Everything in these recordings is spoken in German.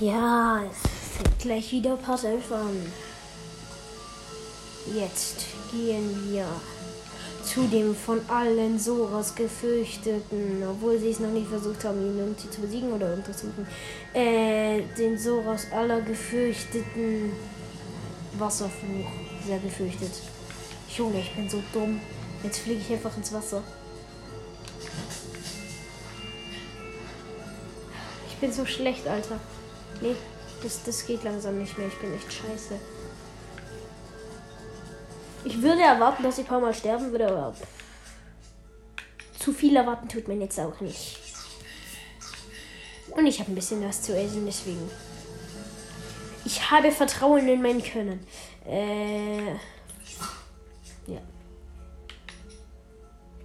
Ja, es fängt gleich wieder Part 11 an. Jetzt gehen wir zu dem von allen Soras gefürchteten, obwohl sie es noch nicht versucht haben, ihn irgendwie zu besiegen oder irgendwas zu machen, äh, den Soras aller gefürchteten Wasserfluch. Sehr gefürchtet. Junge, ich bin so dumm. Jetzt fliege ich einfach ins Wasser. Ich bin so schlecht, Alter. Nee, das, das geht langsam nicht mehr. Ich bin echt scheiße. Ich würde erwarten, dass ich ein paar Mal sterben würde, aber zu viel erwarten tut man jetzt auch nicht. Und ich habe ein bisschen was zu essen, deswegen. Ich habe Vertrauen in mein Können. Äh, ja.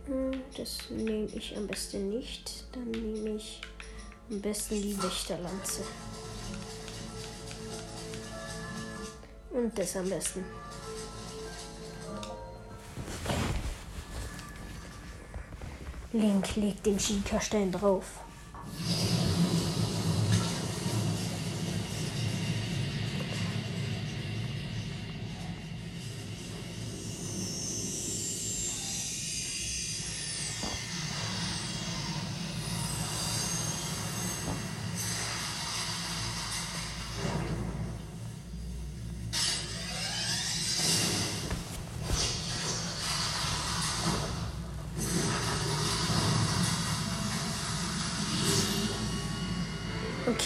Hm, das nehme ich am besten nicht. Dann nehme ich am besten die Wächterlanze. Und das am besten. Link legt den Schiekerstein drauf.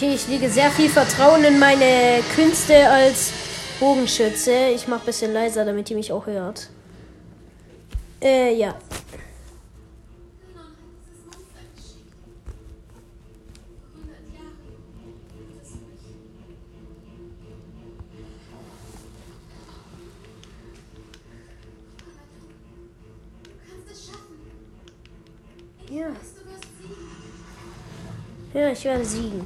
Okay, ich lege sehr viel Vertrauen in meine Künste als Bogenschütze. Ich mache ein bisschen leiser, damit ihr mich auch hört. Äh, ja. Ja. Ja, ich werde siegen.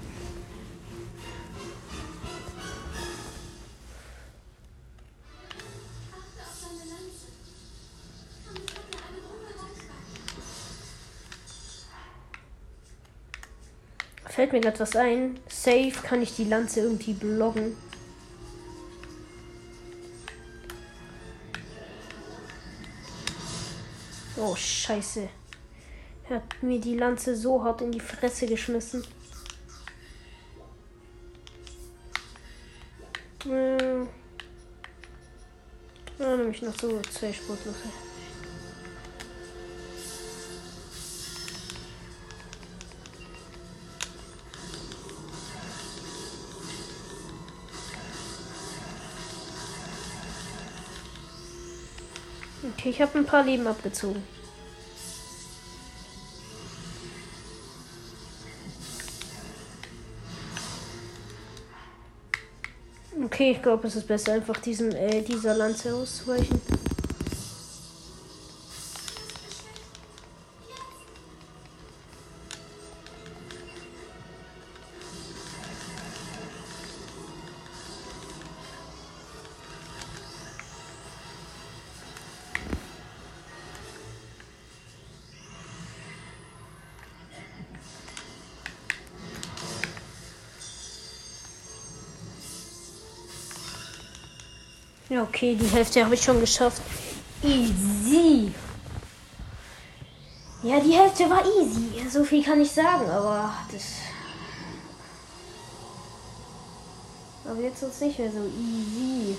Fällt mir gerade was ein. Safe kann ich die Lanze irgendwie blocken. Oh, scheiße. Er hat mir die Lanze so hart in die Fresse geschmissen. Äh. Ja, nämlich noch so zwei Sportlöcher. Okay, ich habe ein paar Leben abgezogen. Okay, ich glaube, es ist besser, einfach diesem, äh, dieser Lanze auszuweichen. Ja, okay, die Hälfte habe ich schon geschafft. Easy. Ja, die Hälfte war easy. So viel kann ich sagen, aber das. Aber jetzt ist es nicht mehr so easy.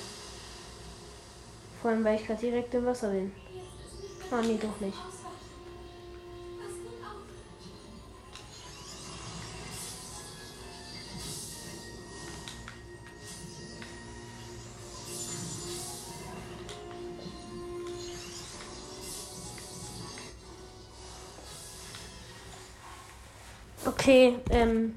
Vor allem, weil ich gerade direkt im Wasser bin. Ah, nee, doch nicht. Okay, ähm.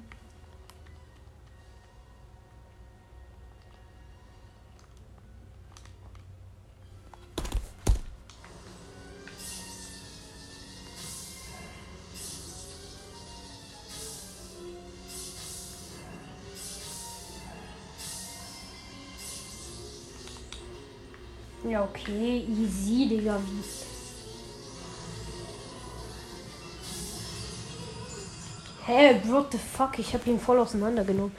Ja, okay, easy, Digga. Hä, hey, what the fuck? Ich habe ihn voll auseinandergenommen.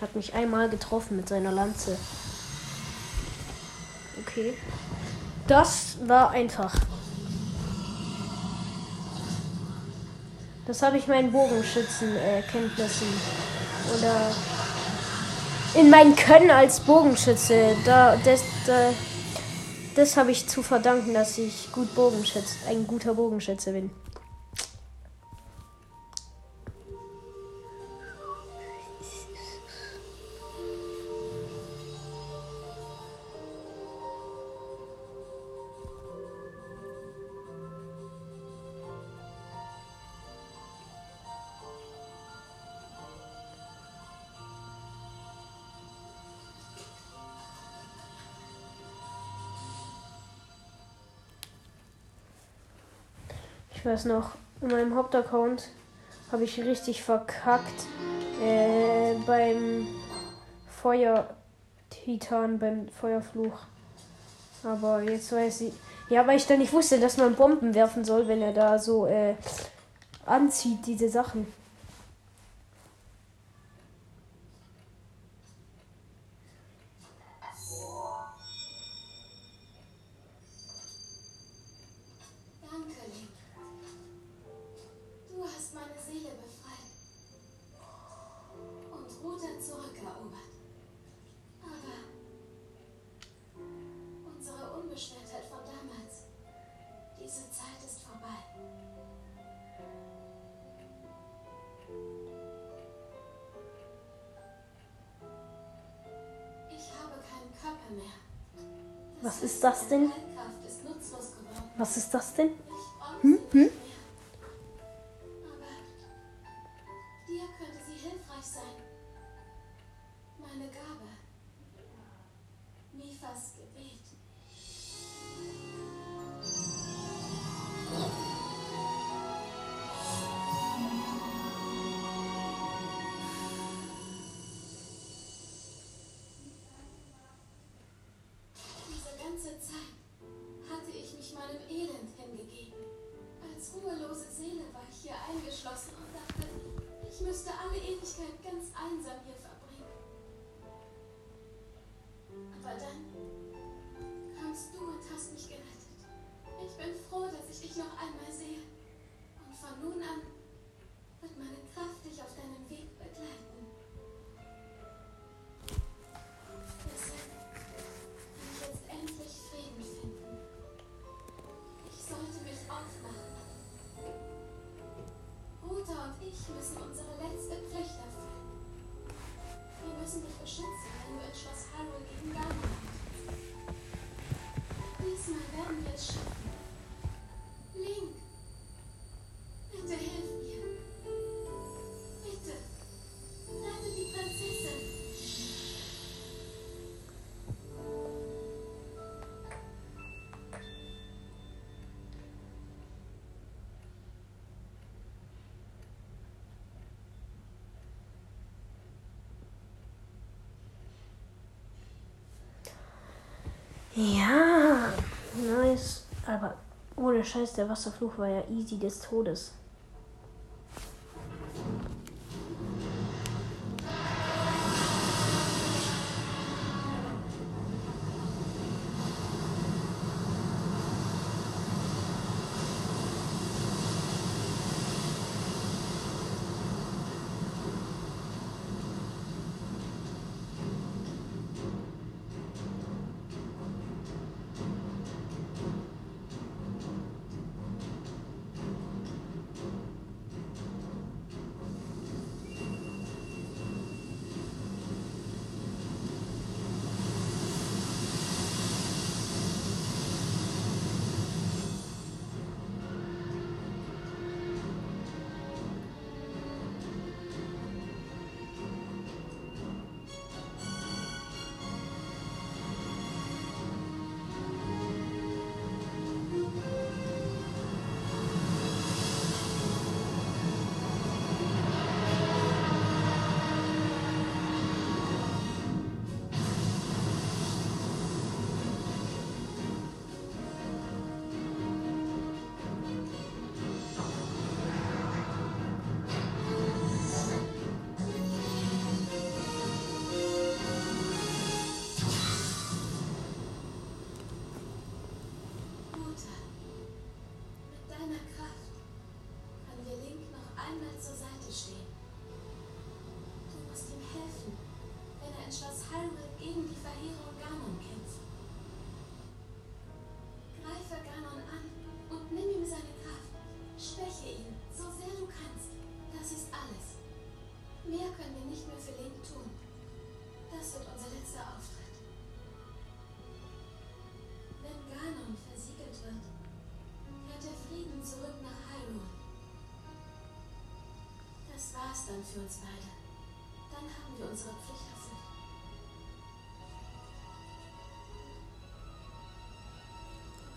Hat mich einmal getroffen mit seiner Lanze. Okay. Das war einfach. Das habe ich meinen Bogenschützenkenntnissen äh, oder in meinem Können als Bogenschütze. Da, das, da, das habe ich zu verdanken, dass ich gut Bogenschütze, ein guter Bogenschütze bin. Weiß noch, in meinem Hauptaccount habe ich richtig verkackt äh, beim Feuer-Titan, beim Feuerfluch. Aber jetzt weiß ich. Ja, weil ich dann nicht wusste, dass man Bomben werfen soll, wenn er da so äh, anzieht, diese Sachen. Was ist das denn? Was ist das denn? Hm? Hm? Ja, nice. Aber ohne Scheiß, der Wasserfluch war ja easy des Todes. Dann für uns beide. Dann haben wir unsere Pflicht erfüllt.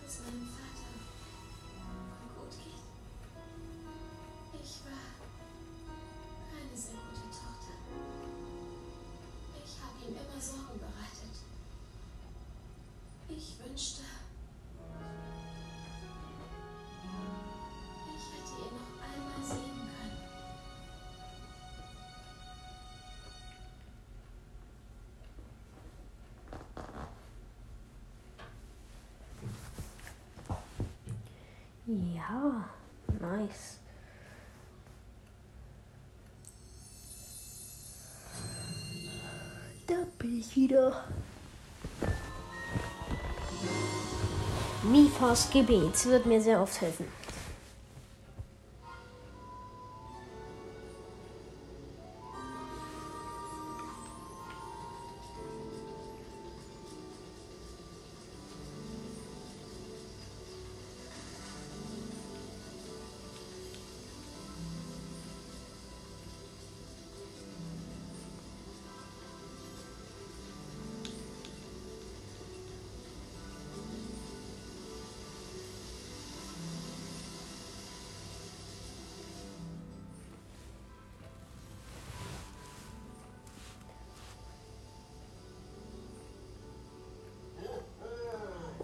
Es meinem Vater Ja, nice. Da bin ich wieder. Mifas Gebet wird mir sehr oft helfen.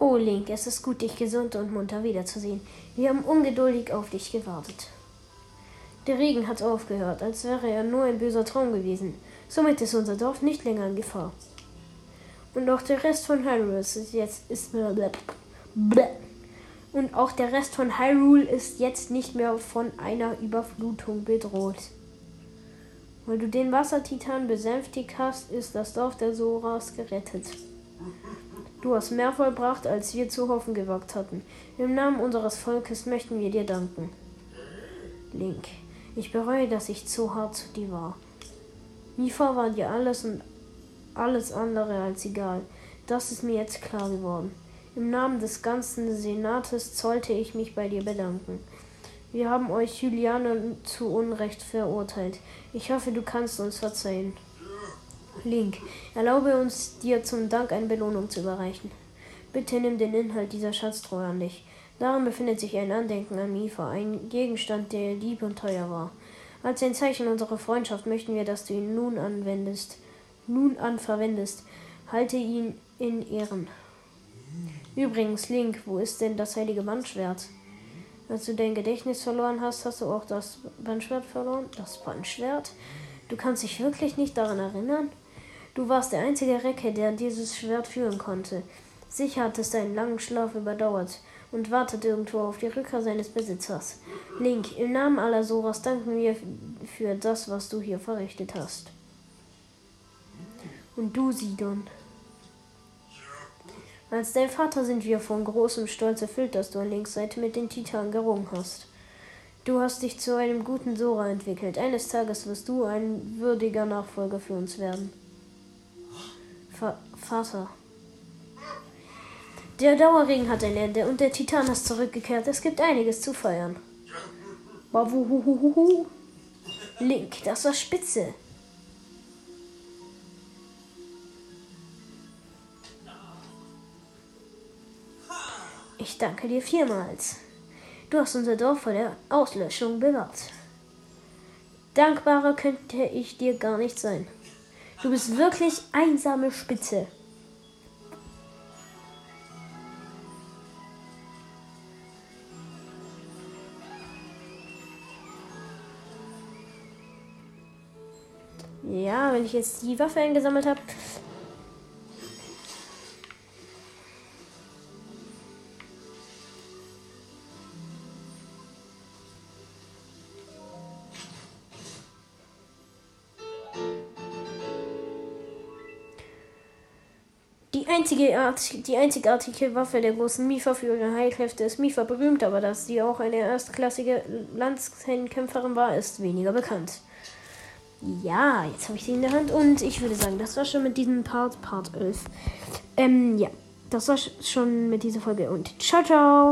Oh, Link, es ist gut, dich gesund und munter wiederzusehen. Wir haben ungeduldig auf dich gewartet. Der Regen hat aufgehört, als wäre er nur ein böser Traum gewesen. Somit ist unser Dorf nicht länger in Gefahr. Und auch der Rest von Hyrule ist jetzt ist und auch der Rest von Hyrule ist jetzt nicht mehr von einer Überflutung bedroht. Weil du den Wassertitan besänftigt hast, ist das Dorf der Soras gerettet. Du hast mehr vollbracht, als wir zu hoffen gewagt hatten. Im Namen unseres Volkes möchten wir dir danken. Link, ich bereue, dass ich zu hart zu dir war. Mifa war dir alles und alles andere als egal. Das ist mir jetzt klar geworden. Im Namen des ganzen Senates sollte ich mich bei dir bedanken. Wir haben euch Juliane zu Unrecht verurteilt. Ich hoffe, du kannst uns verzeihen. Link, erlaube uns, dir zum Dank eine Belohnung zu überreichen. Bitte nimm den Inhalt dieser Schatztruhe an dich. Darin befindet sich ein Andenken an Mifa, ein Gegenstand, der lieb und teuer war. Als ein Zeichen unserer Freundschaft möchten wir, dass du ihn nun anwendest, nun an verwendest. Halte ihn in Ehren. Übrigens, Link, wo ist denn das heilige Bandschwert? Als du dein Gedächtnis verloren hast, hast du auch das Bandschwert verloren? Das Bandschwert? Du kannst dich wirklich nicht daran erinnern? Du warst der einzige Recke, der dieses Schwert führen konnte. Sicher hattest du einen langen Schlaf überdauert und wartet irgendwo auf die Rückkehr seines Besitzers. Link, im Namen aller Soras danken wir für das, was du hier verrichtet hast. Und du, Sidon. Als dein Vater sind wir von großem Stolz erfüllt, dass du an Links Seite mit den Titanen gerungen hast. Du hast dich zu einem guten Sora entwickelt. Eines Tages wirst du ein würdiger Nachfolger für uns werden. Va Vater. Der Dauerregen hat ein Ende und der Titan ist zurückgekehrt. Es gibt einiges zu feiern. Wawuhuhuhuhu. Link, das war spitze. Ich danke dir vielmals. Du hast unser Dorf vor der Auslöschung bewahrt. Dankbarer könnte ich dir gar nicht sein. Du bist wirklich einsame Spitze. Ja, wenn ich jetzt die Waffe eingesammelt habe. Einzige Art, die einzigartige Waffe der großen Mifa für ihre Heilkräfte ist Mifa berühmt, aber dass sie auch eine erstklassige Landkämpferin war, ist weniger bekannt. Ja, jetzt habe ich sie in der Hand und ich würde sagen, das war schon mit diesem Part, Part 11. Ähm, ja, das war schon mit dieser Folge und ciao, ciao!